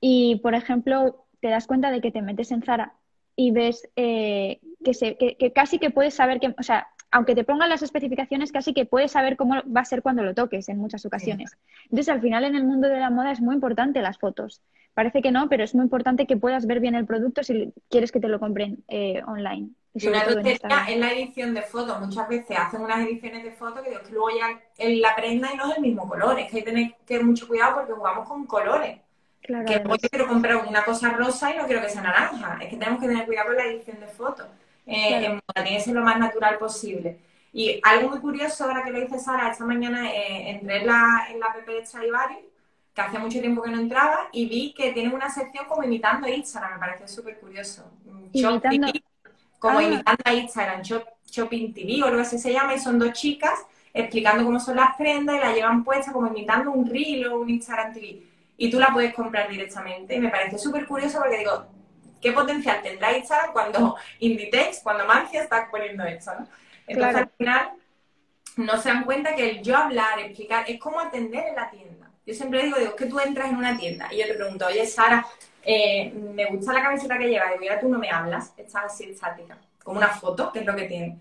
Y, por ejemplo, te das cuenta de que te metes en Zara y ves eh, que, se, que, casi que puedes saber que, o sea, aunque te pongan las especificaciones, casi que puedes saber cómo va a ser cuando lo toques en muchas ocasiones. Entonces, al final en el mundo de la moda es muy importante las fotos. Parece que no, pero es muy importante que puedas ver bien el producto si quieres que te lo compren eh, online. Y una tontería en la edición de fotos. Muchas veces hacen unas ediciones de fotos que, que luego ya en la prenda y no es el mismo color. Es que hay que tener mucho cuidado porque jugamos con colores. Claro, que yo quiero comprar una cosa rosa y no quiero que sea naranja. Es que tenemos que tener cuidado con la edición de fotos. Eh, moda, tiene que ser lo más natural posible. Y algo muy curioso, ahora que lo dice Sara, esta mañana eh, entré en la, en la app de Stradivarius, que hacía mucho tiempo que no entraba, y vi que tienen una sección como imitando a Instagram, me parece súper curioso. Imitando... como ah. imitando a Instagram, Shopping TV o algo así se llama, y son dos chicas explicando cómo son las prendas y la llevan puesta como imitando un reel o un Instagram TV. Y tú la puedes comprar directamente. Y me parece súper curioso porque digo, ¿qué potencial tendrá Instagram cuando Inditex, cuando Mancia está poniendo eso? ¿no? Entonces al final no se dan cuenta que el yo hablar, explicar, es como atender en la tienda. Yo siempre digo, digo, que tú entras en una tienda y yo te pregunto, oye Sara, eh, me gusta la camiseta que llevas, y mira, tú no me hablas, estás así estática, como una foto, que es lo que tiene.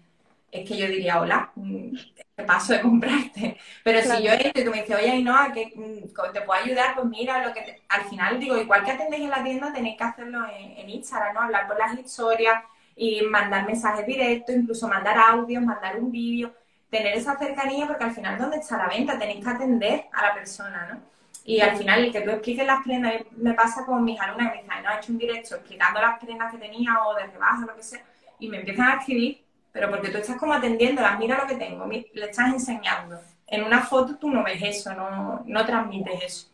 Es que yo diría, hola, mm, te paso de comprarte. Pero si yo entro y tú me dices, oye, Ainhoa, que mm, te puedo ayudar, pues mira, lo que al final digo, igual que atendéis en la tienda, tenéis que hacerlo en, en Instagram, ¿no? Hablar por las historias, y mandar mensajes directos, incluso mandar audios, mandar un vídeo, tener esa cercanía porque al final ¿dónde está la venta? Tenéis que atender a la persona, ¿no? Y al final el que tú expliques las prendas, me pasa con mis alumnas que me dicen, no, he hecho un directo explicando las prendas que tenía o de rebaja, lo que sea, y me empiezan a escribir, pero porque tú estás como atendiéndolas, mira lo que tengo, le estás enseñando. En una foto tú no ves eso, no, no transmites eso.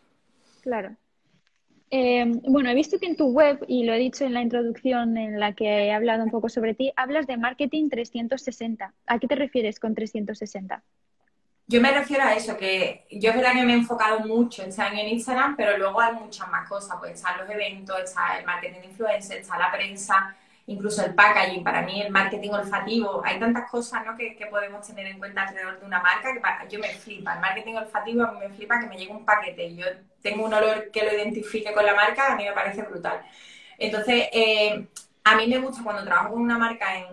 Claro. Em, bueno, he visto que en tu web, y lo he dicho en la introducción en la que he hablado un poco sobre ti, hablas de marketing 360. ¿A qué te refieres con 360? Yo me refiero a eso, que yo es verdad que me he enfocado mucho año en Instagram, pero luego hay muchas más cosas, pues están los eventos, está el marketing influencer, está la prensa, incluso el packaging, para mí el marketing olfativo, hay tantas cosas ¿no? que, podemos tener en cuenta alrededor de una marca que para, yo me flipa. El marketing olfativo a mí me flipa que me llegue un paquete y yo tengo un olor que lo identifique con la marca, a mí me parece brutal. Entonces, eh, a mí me gusta cuando trabajo con una marca en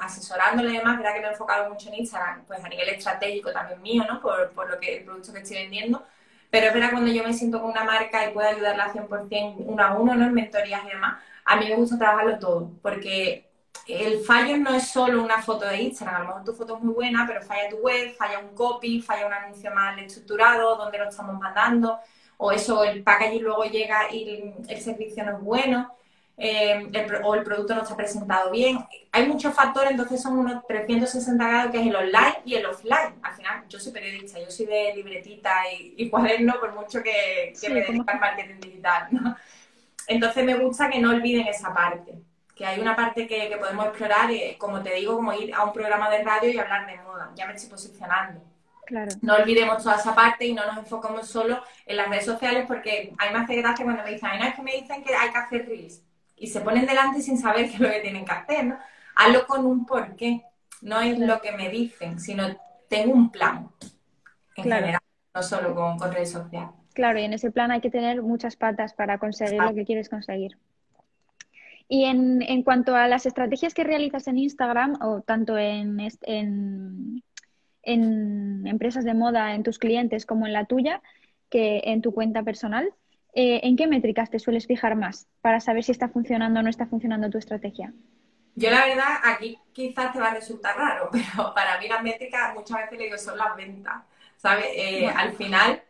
asesorándole y demás, verdad que me he enfocado mucho en Instagram, pues a nivel estratégico también mío, ¿no? Por, por lo que el producto que estoy vendiendo. Pero es verdad cuando yo me siento con una marca y puedo ayudarla 100% uno a uno, ¿no? En mentorías y demás, a mí me gusta trabajarlo todo, porque el fallo no es solo una foto de Instagram, a lo mejor tu foto es muy buena, pero falla tu web, falla un copy, falla un anuncio mal estructurado, donde lo estamos mandando, o eso, el packaging luego llega y el servicio no es bueno, eh, o el producto no está presentado bien. Hay muchos factores, entonces son unos 360 grados que es el online y el offline. Al final, yo soy periodista, yo soy de libretita y, y cuaderno, por mucho que, me dedique al marketing digital, ¿no? Entonces me gusta que no olviden esa parte, que hay una parte que, podemos explorar, y, como te digo, como ir a un programa de radio y hablar de moda. Ya me estoy posicionando. Claro. No olvidemos toda esa parte y no nos enfocamos solo en las redes sociales porque hay más de que cuando me dicen, no, es que me dicen que hay que hacer reels y se ponen delante sin saber qué es lo que tienen que hacer, ¿no? Hazlo con un porqué, no es lo que me dicen, sino tengo un plan en general, no solo con, con redes sociales. Claro, y en ese plan hay que tener muchas patas para conseguir lo que quieres conseguir. Y en, en, cuanto a las estrategias que realizas en Instagram, o tanto en, en, en, empresas de moda, en tus clientes, como en la tuya, que en tu cuenta personal, eh, ¿en qué métricas te sueles fijar más para saber si está funcionando o no está funcionando tu estrategia? Yo la verdad, aquí quizás te va a resultar raro, pero para mí las métricas muchas veces le digo son las ventas, ¿sabes? Eh, al final,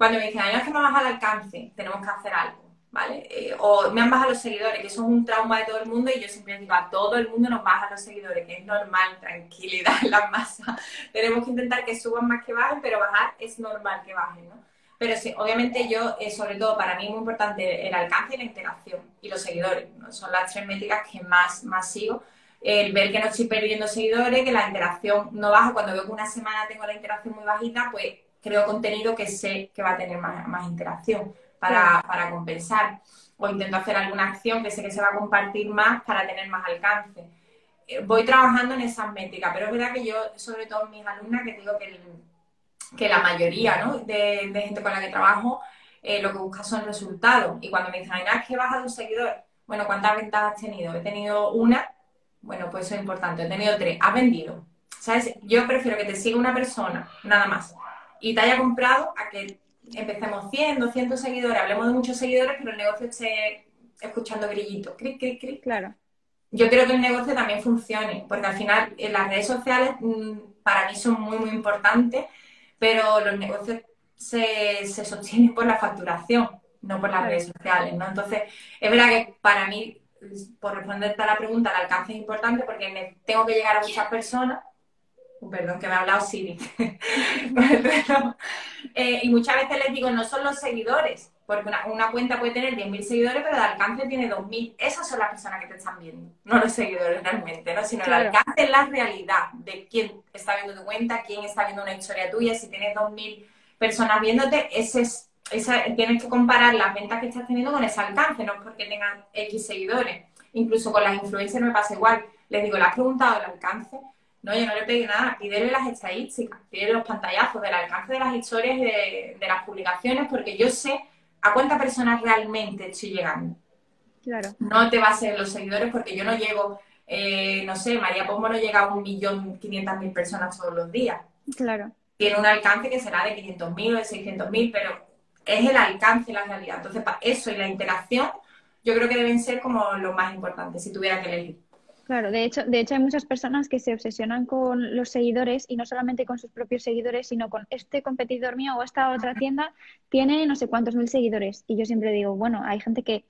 cuando me dicen, hay es que me baja el alcance, tenemos que hacer algo, ¿vale? Eh, o me han bajado los seguidores, que eso es un trauma de todo el mundo y yo siempre digo, a todo el mundo nos baja los seguidores, que es normal, tranquilidad en la masa. tenemos que intentar que suban más que bajen, pero bajar es normal que bajen, ¿no? Pero sí, obviamente yo, eh, sobre todo para mí es muy importante el alcance y la interacción y los seguidores. Son las tres métricas que más, más sigo. El ver que no estoy perdiendo seguidores, que la interacción no baja. Cuando veo que una semana tengo la interacción muy bajita, pues creo contenido que sé que va a tener más, interacción para, para, compensar. O intento hacer alguna acción que sé que se va a compartir más para tener más alcance. Eh, voy trabajando en esas métricas, pero es verdad que yo, sobre todo mis alumnas, que digo que el, que la mayoría ¿no? de, gente con la que trabajo eh, lo que busca son resultados. Y cuando me dicen, ay, nada, es que baja de un seguidor, bueno, ¿cuántas ventas has tenido? He tenido una, bueno, pues eso es importante, he tenido tres, has vendido. ¿Sabes? Yo prefiero que te siga una persona, nada más, y te haya comprado a que empecemos 100, 200 seguidores, hablemos de muchos seguidores, pero el negocio esté escuchando grillitos, cric, cric, cric. Claro. Yo creo que el negocio también funcione, porque al final en las redes sociales mm, para mí son muy, muy importantes pero los negocios se, se sostienen por la facturación, no por las redes sociales, ¿no? Entonces, es verdad que para mí, por responderte a la pregunta, el alcance es importante porque tengo que llegar a muchas personas, perdón, que me ha hablado Siri, eh, y muchas veces les digo, no son los seguidores, porque una, cuenta puede tener 10.000 seguidores, pero el alcance tiene 2.000. Esas son las personas que te están viendo, no los seguidores realmente, ¿no? Sino el alcance es la realidad de quién está viendo tu cuenta, quién está viendo una historia tuya. Si tienes 2.000 personas viéndote, ese es, esa, tienes que comparar las ventas que estás teniendo con ese alcance, no es porque tengan X seguidores. Incluso con las influencers me pasa igual. Les digo, ¿le has preguntado el alcance? No, yo no le pedí nada, pídele las estadísticas, pídele los pantallazos del alcance de las historias y de, de las publicaciones, porque yo sé a cuántas personas realmente estoy llegando. Claro. No te va a ser los seguidores porque yo no llego, eh, no sé, María Pombo no llega a un millón quinientas mil personas todos los días. Claro. Tiene un alcance que será de 500 mil o de 600 mil, pero es el alcance y la realidad. Entonces, para eso y la interacción, yo creo que deben ser como lo más importante, si tuviera que elegir. Claro, de hecho, de hecho hay muchas personas que se obsesionan con los seguidores y no solamente con sus propios seguidores, sino con este competidor mío o esta otra tienda tiene no sé cuántos mil seguidores. Y yo siempre digo, bueno, hay gente que,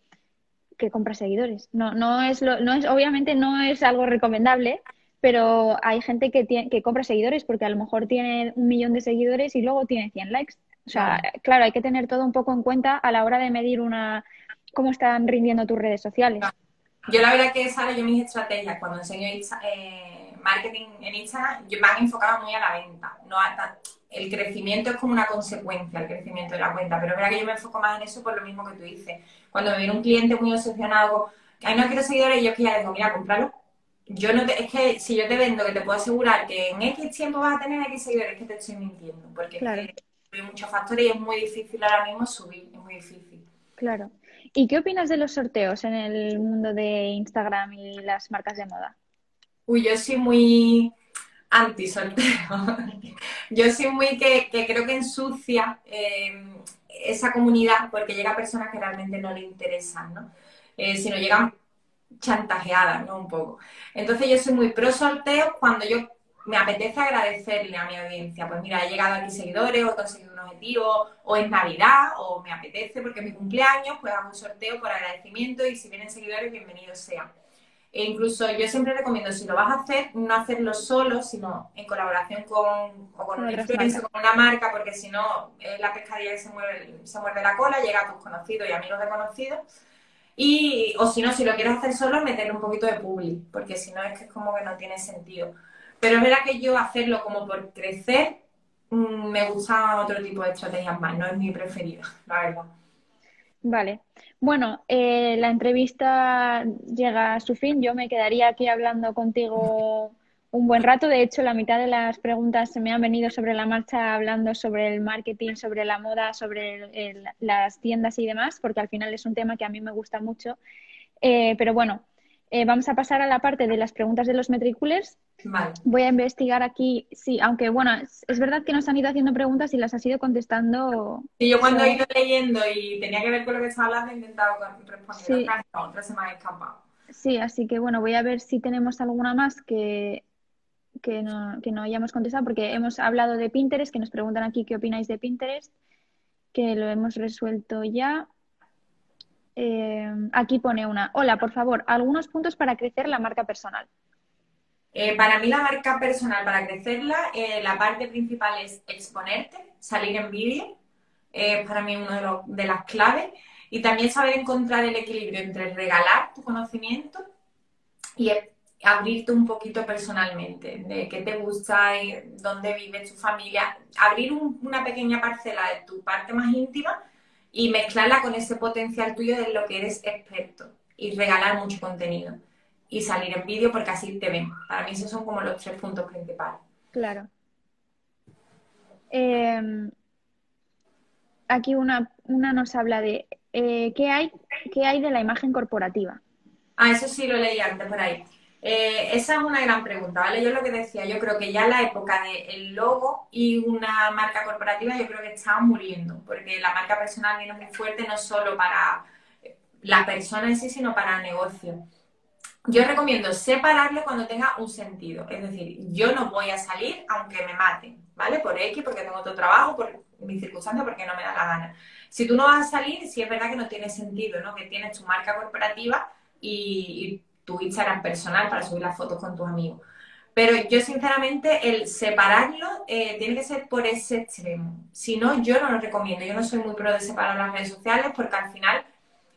que compra seguidores. No, no es lo, no es, obviamente no es algo recomendable, pero hay gente que tiene, que compra seguidores porque a lo mejor tiene un millón de seguidores y luego tiene 100 likes. O sea, claro, hay que tener todo un poco en cuenta a la hora de medir una cómo están rindiendo tus redes sociales. Yo la verdad que, Sara, yo mis estrategias cuando enseño eh, marketing en Instagram, yo me han enfocado muy a la venta. No el crecimiento es como una consecuencia, el crecimiento de la cuenta, pero es verdad que yo me enfoco más en eso por lo mismo que tú dices. Cuando me viene un cliente muy obsesionado, que no quiero seguidores, yo es que ya digo, mira, cómpralo. Yo no te, es que si yo te vendo que te puedo asegurar que en X tiempo vas a tener X seguidores, es que te estoy mintiendo, porque hay muchos factores y es muy difícil ahora mismo subir, es muy difícil. Claro. ¿Y qué opinas de los sorteos en el mundo de Instagram y las marcas de moda? Uy, yo soy muy anti sorteo. yo soy muy que, creo que ensucia em, esa comunidad porque llega a personas que realmente no le interesan, ¿no? Eh, sino llegan chantajeadas, ¿no? Un poco. Entonces yo soy muy pro sorteo cuando yo me apetece agradecerle a mi audiencia. Pues mira, he llegado aquí seguidores, o he conseguido un objetivo, o es Navidad, o me apetece porque es mi cumpleaños, pues hago un sorteo por agradecimiento y si vienen seguidores, bienvenidos sean. E incluso yo siempre recomiendo, si lo vas a hacer, no hacerlo solo, sino en colaboración con, o con un con una marca, porque si no, es la pescadilla que se mueve, se muerde la cola, llega a tus conocidos y amigos de conocidos. Y, o si no, si lo quieres hacer solo, meterle un poquito de public, porque si no es que es como que no tiene sentido. Pero es verdad que yo hacerlo como por crecer, mm, me gusta otro tipo de estrategias más, no es mi preferido, la verdad. Vale. Bueno, eh, la entrevista llega a su fin. Yo me quedaría aquí hablando contigo un buen rato. De hecho, la mitad de las preguntas se me han venido sobre la marcha hablando sobre el marketing, sobre la moda, sobre las tiendas y demás, porque al final es un tema que a mí me gusta mucho Eh, pero bueno, eh, vamos a pasar a la parte de las preguntas de los metriculers. Vale. Voy a investigar aquí, sí, aunque bueno, es, es, verdad que nos han ido haciendo preguntas y las has ido contestando. Sí, yo cuando he ido leyendo y tenía que ver con lo que estaba hablando, he intentado responder. Sí. Otra se me ha escapado. Sí, así que bueno, voy a ver si tenemos alguna más que, que, no, que no hayamos contestado, porque hemos hablado de Pinterest, que nos preguntan aquí qué opináis de Pinterest, que lo hemos resuelto ya. Eh, aquí pone una. Hola, por favor, algunos puntos para crecer la marca personal. Eh, para mí la marca personal, para crecerla, eh, la parte principal es exponerte, salir en vídeo. Es para mí una de, las claves. Y también saber encontrar el equilibrio entre regalar tu conocimiento y abrirte un poquito personalmente, de qué te gusta, dónde vive tu familia. Abrir un, una pequeña parcela de tu parte más íntima y mezclarla con ese potencial tuyo de lo que eres experto y regalar mucho contenido y salir en vídeo porque así te ven. Para mí esos son como los tres puntos principales. Claro. Eh, aquí una, una, nos habla de eh, ¿qué, hay, qué hay de la imagen corporativa. Ah, eso sí lo leí antes por ahí. Eh, esa es una gran pregunta, ¿vale? Yo lo que decía, yo creo que ya la época del logo y una marca corporativa yo creo que está muriendo, porque la marca personal viene muy fuerte no solo para la persona en sí, sino para el negocio yo recomiendo separarlo cuando tenga un sentido. Es decir, yo no voy a salir aunque me maten, ¿vale? Por X, porque tengo otro trabajo, por mis circunstancias, porque no me da la gana. Si tú no vas a salir, sí es verdad que no tiene sentido, ¿no? Que tienes tu marca corporativa y, tu Instagram personal para subir las fotos con tus amigos. Pero yo, sinceramente, el separarlo eh, tiene que ser por ese extremo. Si no, yo no lo recomiendo. Yo no soy muy pro de separar las redes sociales porque al final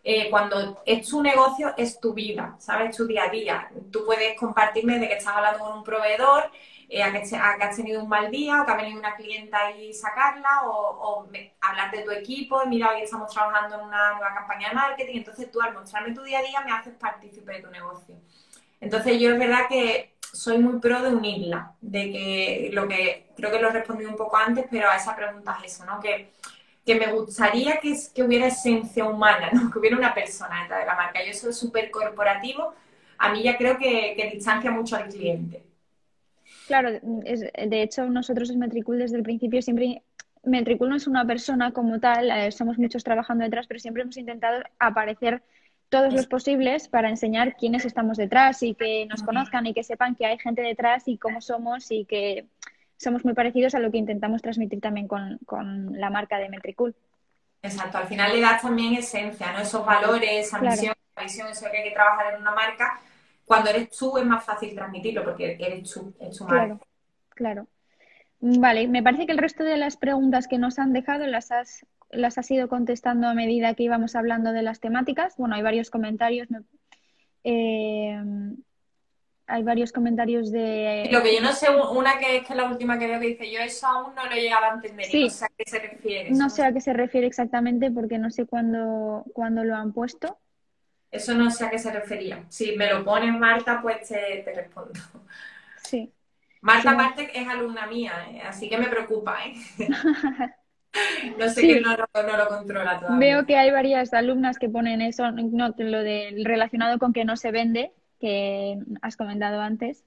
eh, cuando es tu negocio, es tu vida, ¿sabes? Tu día a día. Tú puedes compartirme de que estás hablando con un proveedor, eh, a, que, has tenido un mal día, o que ha venido una clienta y sacarla, o, hablar de tu equipo, y mira, hoy estamos trabajando en una nueva campaña de marketing, entonces tú al mostrarme tu día a día me haces partícipe de tu negocio. Entonces yo es verdad que soy muy pro de unirla, de que lo que creo que lo he respondido un poco antes, pero a esa pregunta es eso, ¿no? Que que me gustaría que, que hubiera esencia humana, ¿no? que hubiera una persona dentro de la marca. Yo soy súper corporativo, a mí ya creo que, que, distancia mucho al cliente. Claro, es, de hecho nosotros en Metricool desde el principio siempre, Metricool no es una persona como tal, eh, somos muchos trabajando detrás, pero siempre hemos intentado aparecer todos los posibles para enseñar quiénes estamos detrás y que nos conozcan y que sepan que hay gente detrás y cómo somos y que somos muy parecidos a lo que intentamos transmitir también con, con la marca de Metricool. Exacto, al final le das también esencia, ¿no? Esos valores, esa misión, esa visión, eso que hay que trabajar en una marca. Cuando eres tú es más fácil transmitirlo porque eres tú, es tu marca. Claro, claro. Vale, me parece que el resto de las preguntas que nos han dejado las has, las has ido contestando a medida que íbamos hablando de las temáticas. Bueno, hay varios comentarios. Eh, hay varios comentarios de... Lo que yo no sé, una que es que la última que veo que dice, yo eso aún no lo he llegado a entender, no sé a qué se refiere. No sé a qué se refiere exactamente porque no sé cuándo, cuándo lo han puesto. Eso no sé a qué se refería. Si me lo pones Marta, pues te, respondo. Sí. Marta aparte es alumna mía, ¿eh? así que me preocupa, ¿eh? no sé que no, no, lo controla todavía. Veo que hay varias alumnas que ponen eso, no, lo de relacionado con que no se vende, que has comentado antes.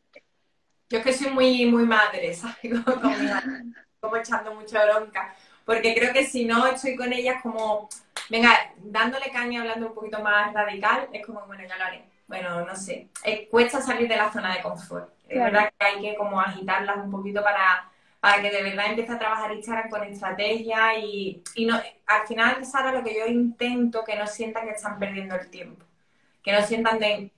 Yo es que soy muy, muy madre, ¿sabes? Como, echando mucha bronca. Porque creo que si no estoy con ellas como, venga, dándole caña, hablando un poquito más radical, es como, bueno, ya lo haré. Bueno, no sé. cuesta salir de la zona de confort. Es verdad que hay que como agitarlas un poquito para, para que de verdad empiece a trabajar Instagram con estrategia y, y no, al final, Sara, lo que yo intento que no sientan que están perdiendo el tiempo. Que no sientan de,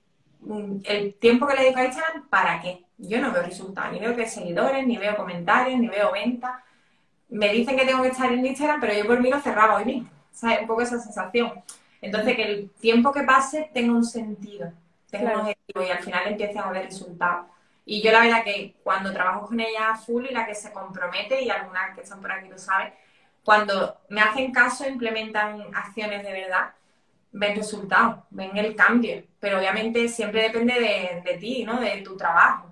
el tiempo que le dedico a Instagram, ¿para qué? Yo no veo resultados, ni veo que seguidores, ni veo comentarios, ni veo ventas. Me dicen que tengo que estar en Instagram, pero yo por mí lo cerraba hoy mismo. ¿Sabes? Un poco esa sensación. Entonces, que el tiempo que pase tenga un sentido, tenga un objetivo y al final empiecen a ver resultados. Y yo la verdad que cuando trabajo con ella full y la que se compromete, y algunas que están por aquí lo saben, cuando me hacen caso, implementan acciones de verdad, ven resultados, ven el cambio, pero obviamente siempre depende de, ti, ¿no? De tu trabajo.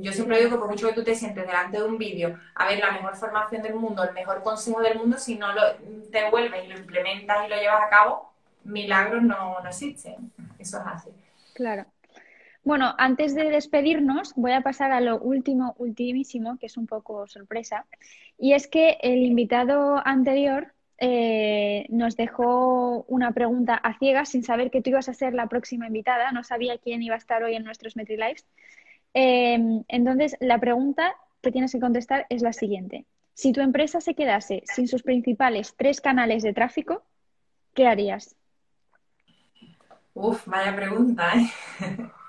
Yo siempre digo que por mucho que tú te sientes delante de un vídeo a ver la mejor formación del mundo, el mejor consejo del mundo, si no lo, te vuelves y lo implementas y lo llevas a cabo, milagros no, no existen. Eso es así. Claro. Bueno, antes de despedirnos, voy a pasar a lo último, ultimísimo, que es un poco sorpresa. Y es que el invitado anterior eh, nos dejó una pregunta a ciegas sin saber que tú ibas a ser la próxima invitada. No sabía quién iba a estar hoy en nuestros MetriLives. Eh, entonces, la pregunta que tienes que contestar es la siguiente. Si tu empresa se quedase sin sus principales tres canales de tráfico, ¿qué harías? Uf, vaya pregunta, ¿eh?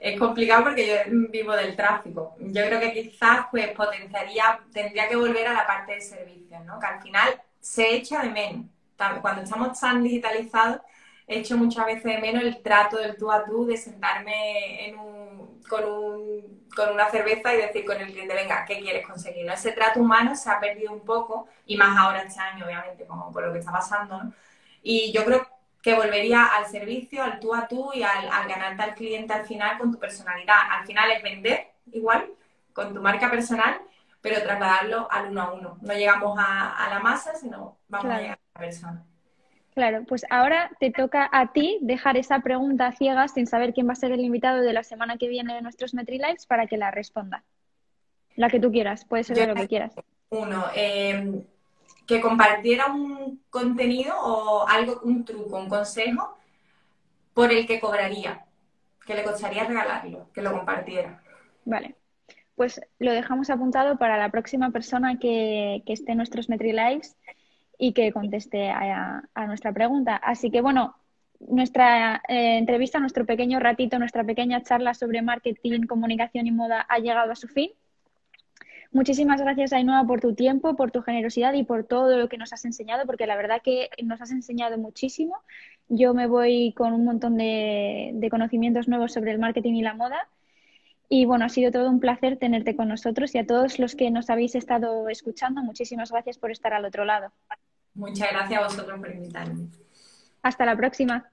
es complicado porque yo vivo del tráfico. Yo creo que quizás pues potenciaría, tendría que volver a la parte de servicios, ¿no? Que al final se echa de menos. Cuando estamos tan digitalizados, he hecho muchas veces de menos el trato del tú a tú, de sentarme con, una cerveza y decir con el cliente, venga, ¿qué quieres conseguir? Ese trato humano se ha perdido un poco, y más ahora este año, obviamente, como por lo que está pasando, ¿no? Y yo creo que volvería al servicio, al tú a tú y al, ganarte al cliente al final con tu personalidad. Al final es vender igual, con tu marca personal, pero trasladarlo al uno a uno. No llegamos a, la masa, sino vamos a llegar a la persona. Claro, pues ahora te toca a ti dejar esa pregunta ciega sin saber quién va a ser el invitado de la semana que viene de nuestros MetriLives para que la responda. La que tú quieras, puede ser de lo que quieras. Uno, eh, que compartiera un contenido o algo, un truco, un consejo por el que cobraría, que le costaría regalarlo, que lo compartiera. Vale, pues lo dejamos apuntado para la próxima persona que, esté en nuestros MetriLives y que conteste a, nuestra pregunta. Así que bueno, nuestra eh, entrevista, nuestro pequeño ratito, nuestra pequeña charla sobre marketing, comunicación y moda ha llegado a su fin. Muchísimas gracias, Ainhoa, por tu tiempo, por tu generosidad y por todo lo que nos has enseñado, porque la verdad que nos has enseñado muchísimo. Yo me voy con un montón de, conocimientos nuevos sobre el marketing y la moda. Y bueno, ha sido todo un placer tenerte con nosotros y a todos los que nos habéis estado escuchando, muchísimas gracias por estar al otro lado. Muchas gracias a vosotros por invitarme. Hasta la próxima.